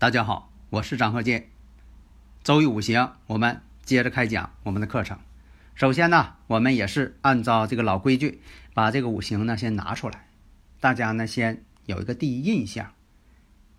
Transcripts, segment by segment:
大家好，我是张鹤剑。周易五行，我们接着开讲我们的课程。首先呢，我们也是按照这个老规矩，把这个五行呢先拿出来，大家呢先有一个第一印象。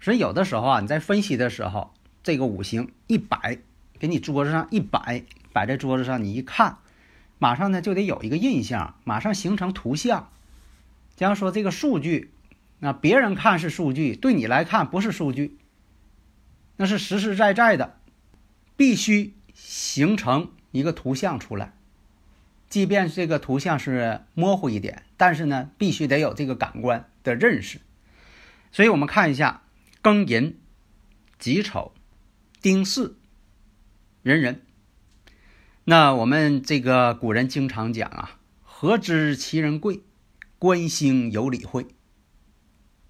所以有的时候啊，你在分析的时候，这个五行一摆，给你桌子上一摆，摆在桌子上，你一看，马上呢就得有一个印象，马上形成图像。假如说这个数据，那别人看是数据，对你来看不是数据。那是实实在在的，必须形成一个图像出来。即便这个图像是模糊一点，但是呢，必须得有这个感官的认识。所以我们看一下庚寅、己丑、丁巳、壬壬。那我们这个古人经常讲啊，“何知其人贵，观星有理会。”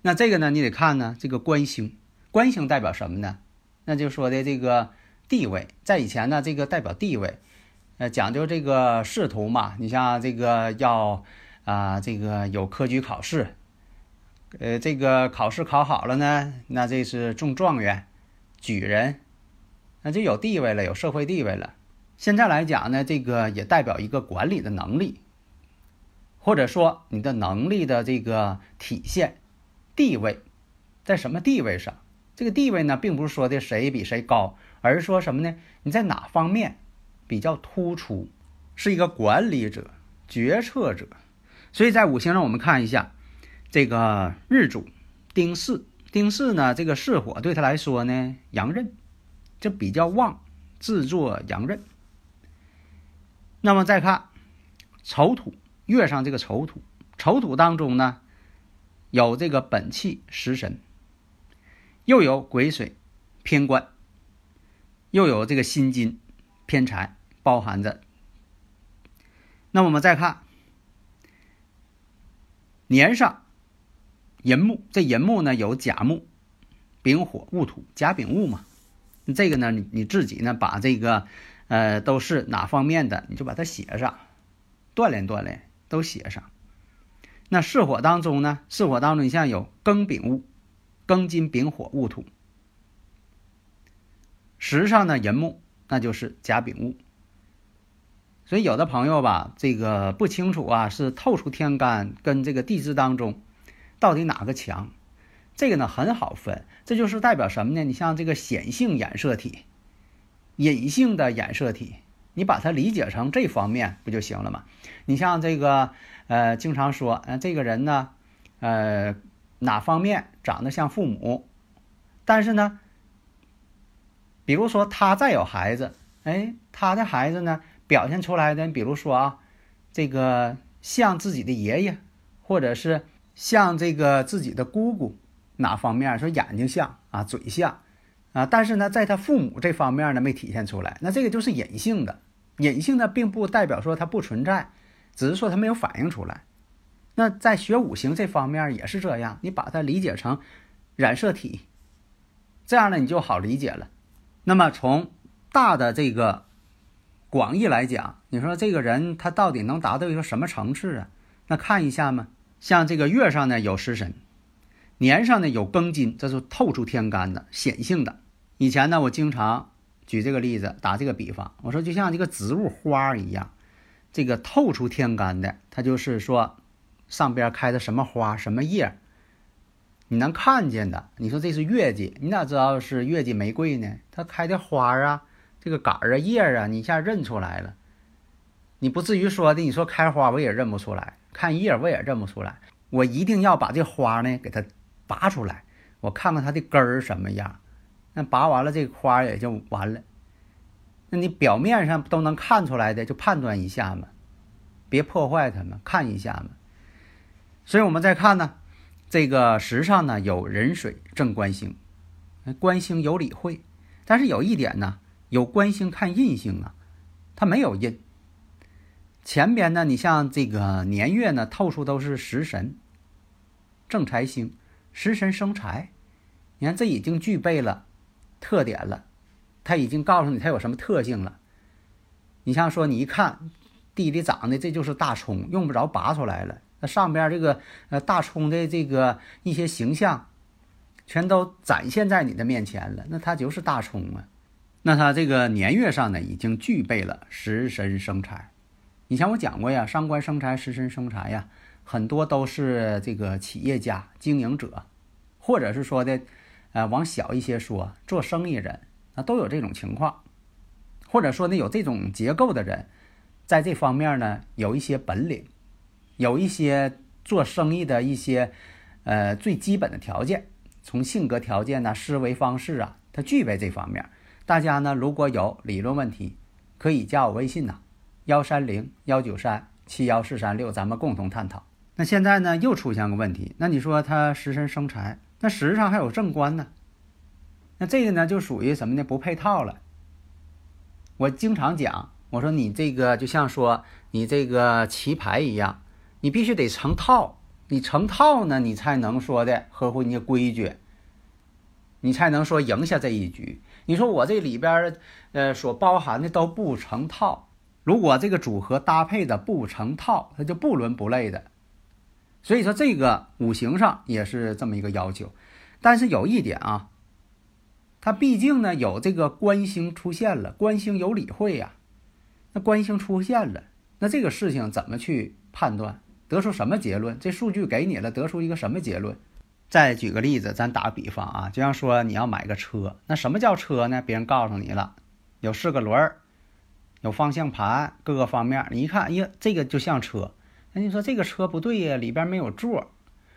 那这个呢，你得看呢，这个观星，观星代表什么呢？那就说的这个地位，在以前呢，这个代表地位，呃，讲究这个仕途嘛。你像这个要啊，这个有科举考试，呃，这个考试考好了呢，那这是中状元、举人，那就有地位了，有社会地位了。现在来讲呢，这个也代表一个管理的能力，或者说你的能力的这个体现，地位在什么地位上？这个地位呢，并不是说的谁比谁高，而是说什么呢？你在哪方面比较突出，是一个管理者、决策者。所以在五行上，我们看一下这个日主丁巳，丁巳呢，这个巳火对他来说呢，阳刃，这比较旺，制作阳刃。那么再看丑土，月上这个丑土，丑土当中呢，有这个本气食神。又有癸水偏官，又有这个辛金偏财，包含着。那我们再看年上寅木，这寅木呢有甲木、丙火、戊土，甲丙戊嘛。这个呢，你你自己呢把这个呃都是哪方面的，你就把它写上，锻炼锻炼，都写上。那巳火当中呢，巳火当中你像有庚丙戊。庚金丙火戊土，实上呢寅木那就是甲丙戊，所以有的朋友吧，这个不清楚啊，是透出天干跟这个地支当中到底哪个强？这个呢很好分，这就是代表什么呢？你像这个显性衍射体、隐性的衍射体，你把它理解成这方面不就行了吗？你像这个呃，经常说，呃，这个人呢，呃。哪方面长得像父母？但是呢，比如说他再有孩子，哎，他的孩子呢表现出来的，比如说啊，这个像自己的爷爷，或者是像这个自己的姑姑，哪方面说眼睛像啊，嘴像啊，但是呢，在他父母这方面呢没体现出来，那这个就是隐性的，隐性的并不代表说它不存在，只是说它没有反映出来。那在学五行这方面也是这样，你把它理解成染色体，这样呢你就好理解了。那么从大的这个广义来讲，你说这个人他到底能达到一个什么层次啊？那看一下嘛，像这个月上呢有食神，年上呢有庚金，这是透出天干的显性的。以前呢我经常举这个例子，打这个比方，我说就像这个植物花一样，这个透出天干的，它就是说。上边开的什么花什么叶，你能看见的？你说这是月季，你咋知道是月季玫瑰呢？它开的花啊，这个杆儿啊叶啊，你一下认出来了。你不至于说的，你说开花我也认不出来，看叶我也认不出来。我一定要把这花呢给它拔出来，我看看它的根儿什么样。那拔完了这花也就完了。那你表面上都能看出来的，就判断一下嘛，别破坏它们，看一下嘛。所以我们再看呢，这个时上呢有壬水正官星，官星有理会，但是有一点呢，有官星看印星啊，它没有印。前边呢，你像这个年月呢，透出都是食神，正财星，食神生财，你看这已经具备了特点了，他已经告诉你它有什么特性了。你像说，你一看地里长的这就是大葱，用不着拔出来了。那上边这个呃大葱的这个一些形象，全都展现在你的面前了，那它就是大葱啊。那它这个年月上呢，已经具备了食神生财。以前我讲过呀，伤官生财，食神生财呀，很多都是这个企业家、经营者，或者是说的，呃，往小一些说，做生意人，那都有这种情况，或者说呢，有这种结构的人，在这方面呢，有一些本领，有一些做生意的一些，呃，最基本的条件，从性格条件呢、思维方式啊，他具备这方面。大家呢，如果有理论问题，可以加我微信呐。幺三零幺九三七幺四三六，咱们共同探讨。那现在呢，又出现个问题。那你说他食神生财，那实际上还有正官呢。那这个呢，就属于什么呢？不配套了。我经常讲，我说你这个就像说你这个棋牌一样，你必须得成套。你成套呢，你才能说的合乎你的规矩，你才能说赢下这一局。你说我这里边呃所包含的都不成套。如果这个组合搭配的不成套，它就不伦不类的。所以说这个五行上也是这么一个要求。但是有一点啊，它毕竟呢有这个官星出现了，官星有理会呀。那官星出现了，那这个事情怎么去判断，得出什么结论？这数据给你了，得出一个什么结论？再举个例子，咱打个比方啊，就像说你要买个车，那什么叫车呢？别人告诉你了，有四个轮儿。有方向盘，各个方面，你一看，哎呀，这个就像车。那你说这个车不对呀，里边没有座，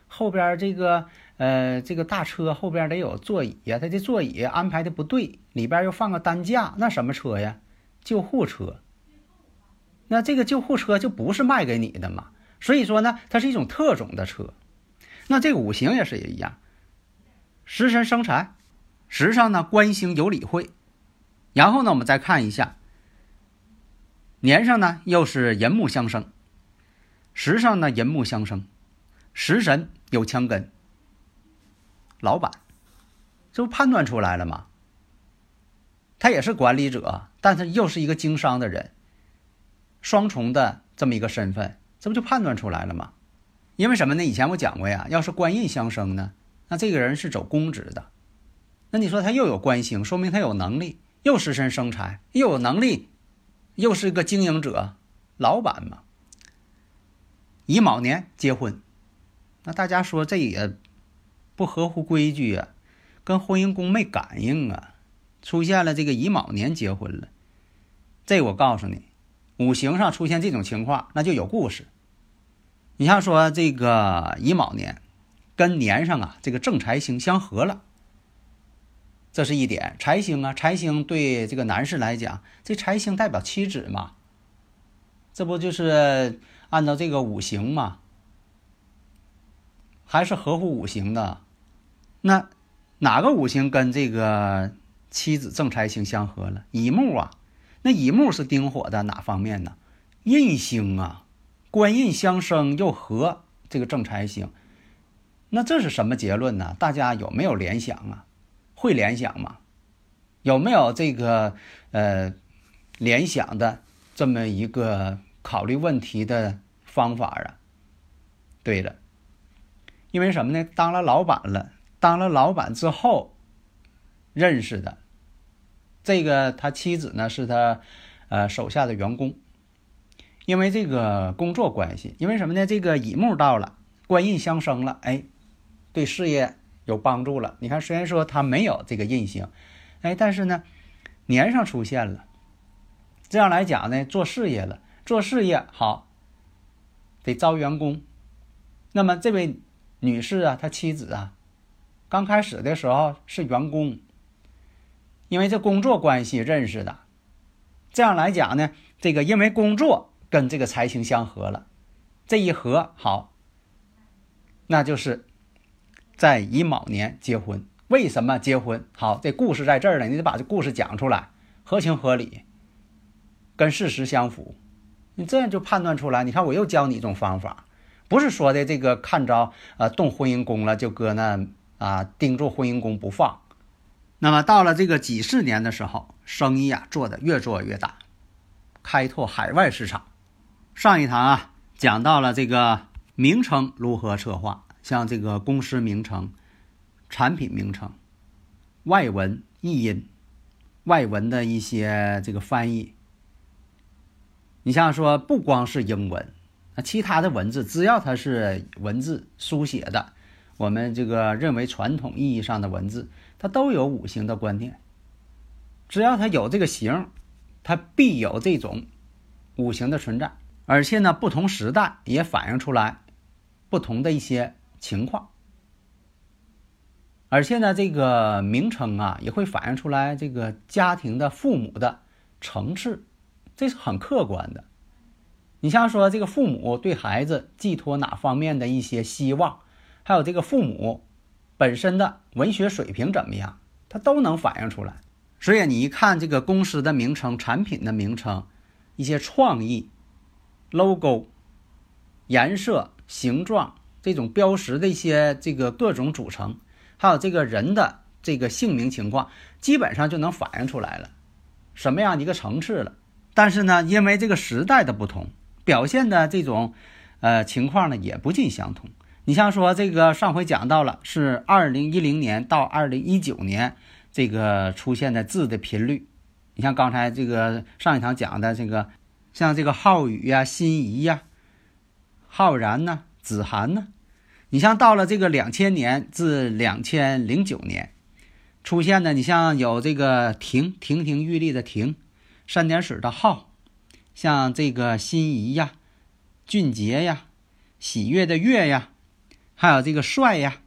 后边这个呃这个大车后边得有座椅呀，它这座椅安排的不对，里边又放个担架，那什么车呀？救护车。那这个救护车就不是卖给你的嘛？所以说呢，它是一种特种的车。那这个五行也是一样，食神生财，时上呢官星有理会，然后呢我们再看一下。年上呢又是寅木相生，时上呢寅木相生，食神有强根。老板，这不判断出来了吗？他也是管理者，但是又是一个经商的人，双重的这么一个身份，这不就判断出来了吗？因为什么呢？以前我讲过呀，要是官印相生呢，那这个人是走公职的，那你说他又有官星，说明他有能力，又食神生财，又有能力。又是个经营者，老板嘛。乙卯年结婚，那大家说这也不合乎规矩啊，跟婚姻宫没感应啊。出现了这个乙卯年结婚了，这我告诉你，五行上出现这种情况，那就有故事。你像说这个乙卯年跟年上啊这个正财星相合了。这是一点财星啊，财星对这个男士来讲，这财星代表妻子嘛，这不就是按照这个五行嘛，还是合乎五行的。那哪个五行跟这个妻子正财星相合了？乙木啊，那乙木是丁火的哪方面呢？印星啊，官印相生又合这个正财星，那这是什么结论呢？大家有没有联想啊？会联想吗？有没有这个呃联想的这么一个考虑问题的方法啊？对了，因为什么呢？当了老板了，当了老板之后认识的这个他妻子呢，是他呃手下的员工。因为这个工作关系，因为什么呢？这个乙木到了，官印相生了，哎，对事业。有帮助了。你看，虽然说他没有这个印星，哎，但是呢，年上出现了。这样来讲呢，做事业了，做事业好，得招员工。那么这位女士啊，她妻子啊，刚开始的时候是员工，因为这工作关系认识的，这样来讲呢，这个因为工作跟这个财星相合了，这一合好，那就是在乙卯年结婚。为什么结婚？好，这故事在这儿呢，你得把这故事讲出来，合情合理，跟事实相符，你这样就判断出来。你看，我又教你一种方法，不是说的这个看着呃动婚姻宫了就搁那啊盯住婚姻宫不放。那么到了这个几十年的时候，生意啊做的越做越大，开拓海外市场。上一堂啊讲到了这个名称如何策划，像这个公司名称、产品名称、外文译音、外文的一些这个翻译。你像说不光是英文，那其他的文字只要它是文字书写的，我们这个认为传统意义上的文字。它都有五行的观念，只要它有这个形，它必有这种五行的存在。而且呢，不同时代也反映出来不同的一些情况。而且呢，这个名称啊，也会反映出来这个家庭的父母的层次，这是很客观的。你像说这个父母对孩子寄托哪方面的一些希望，还有这个父母。本身的文学水平怎么样，它都能反映出来。所以你一看这个公司的名称、产品的名称、一些创意、logo、颜色、形状这种标识的一些这个各种组成，还有这个人的这个姓名情况，基本上就能反映出来了什么样的一个层次了。但是呢，因为这个时代的不同，表现的这种呃情况呢也不尽相同。你像说这个上回讲到了是二零一零年到二零一九年这个出现的字的频率，你像刚才这个上一堂讲的这个，像这个浩宇呀、心仪呀、浩然呐、子涵呐，你像到了这个两千年至两千零九年出现的，你像有这个亭亭亭玉立的亭，三点水的浩，像这个心仪呀、俊杰呀、喜悦的悦呀。还有这个帅呀，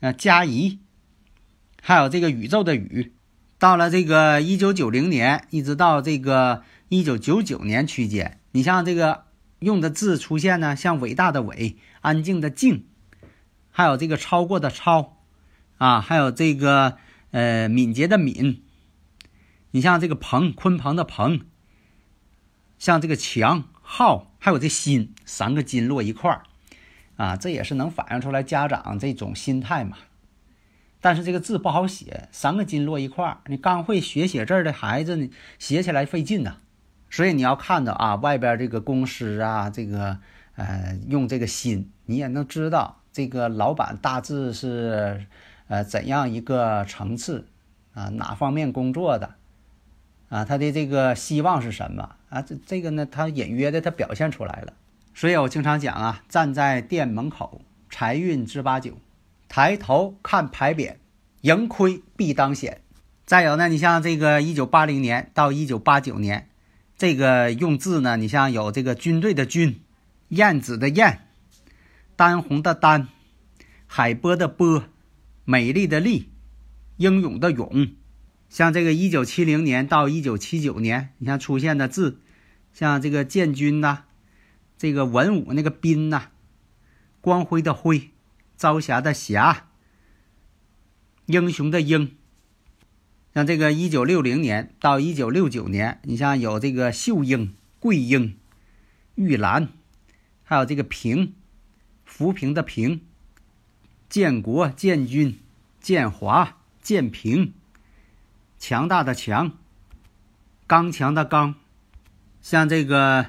呃，嘉怡，还有这个宇宙的宇，到了这个一九九零年，一直到这个一九九九年区间，你像这个用的字出现呢，像伟大的伟，安静的静，还有这个超过的超，啊，还有这个呃敏捷的敏，你像这个鹏，鲲鹏的鹏，像这个强浩，还有这心，三个金落一块儿。啊，这也是能反映出来家长这种心态嘛。但是这个字不好写，三个金落一块儿，你刚会学写字的孩子呢，写起来费劲呐。所以你要看到啊，外边这个公司啊，这个呃用这个心，你也能知道这个老板大致是呃怎样一个层次啊，哪方面工作的啊，他的这个希望是什么啊？这这个呢，他隐约的他表现出来了。所以我经常讲啊，站在店门口，财运知八九；抬头看牌匾，盈亏必当显。再有呢，你像这个一九八零年到一九八九年，这个用字呢，你像有这个军队的军，燕子的燕，丹红的丹，海波的波，美丽的丽，英勇的勇。像这个一九七零年到一九七九年，你像出现的字，像这个建军呐。这个文武那个斌呐，光辉的辉，朝霞的霞，英雄的英。像这个一九六零年到一九六九年，你像有这个秀英、桂英、玉兰，还有这个平，浮萍的平，建国、建军、建华、建平，强大的强，刚强的刚，像这个。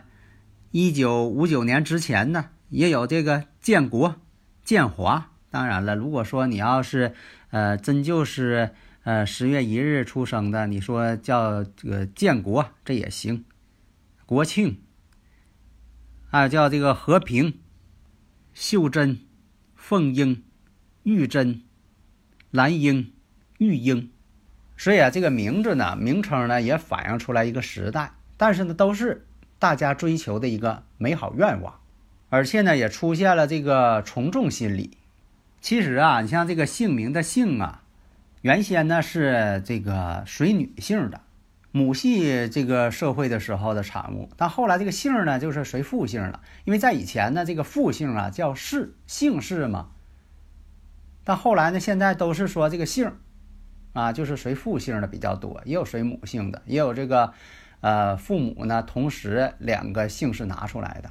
一九五九年之前呢，也有这个建国、建华。当然了，如果说你要是，呃，真就是呃十月一日出生的，你说叫这个建国，这也行。国庆，还有叫这个和平、秀珍、凤英、玉珍、蓝英、玉英。所以啊，这个名字呢，名称呢，也反映出来一个时代，但是呢，都是。大家追求的一个美好愿望，而且呢，也出现了这个从众心理。其实啊，你像这个姓名的姓啊，原先呢是这个随女性的，母系这个社会的时候的产物。但后来这个姓呢，就是随父姓了，因为在以前呢，这个父姓啊叫氏，姓氏嘛。但后来呢，现在都是说这个姓，啊，就是随父姓的比较多，也有随母姓的，也有这个，呃，父母呢同时两个姓氏拿出来的。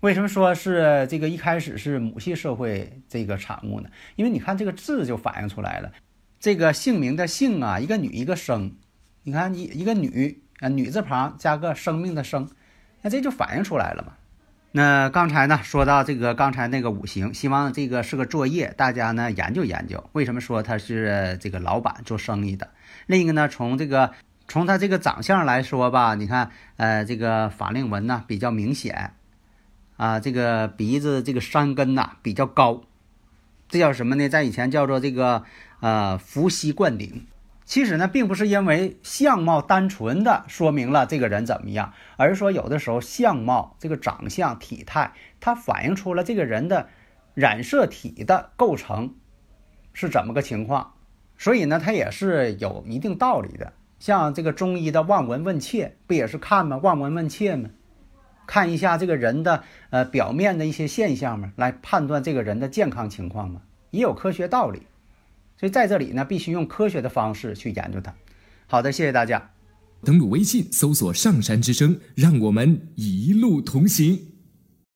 为什么说是这个一开始是母系社会这个产物呢？因为你看这个字就反映出来了，这个姓名的姓啊，一个女一个生，你看一一个女啊，女字旁加个生命的生，那这就反映出来了嘛。那刚才呢说到这个刚才那个五行，希望这个是个作业，大家呢研究研究。为什么说他是这个老板做生意的？另一个呢，从这个从他这个长相来说吧，你看，呃，这个法令纹呢比较明显。啊，这个鼻子这个山根呐比较高，这叫什么呢？在以前叫做这个呃伏羲灌顶。其实呢，并不是因为相貌单纯的说明了这个人怎么样，而是说有的时候相貌这个长相体态，它反映出了这个人的染色体的构成是怎么个情况。所以呢，它也是有一定道理的。像这个中医的望闻问切，不也是看吗？望闻问切吗？看一下这个人的呃表面的一些现象嘛，来判断这个人的健康情况嘛，也有科学道理。所以在这里呢，必须用科学的方式去研究它。好的，谢谢大家。登录微信搜索“上山之声”，让我们一路同行。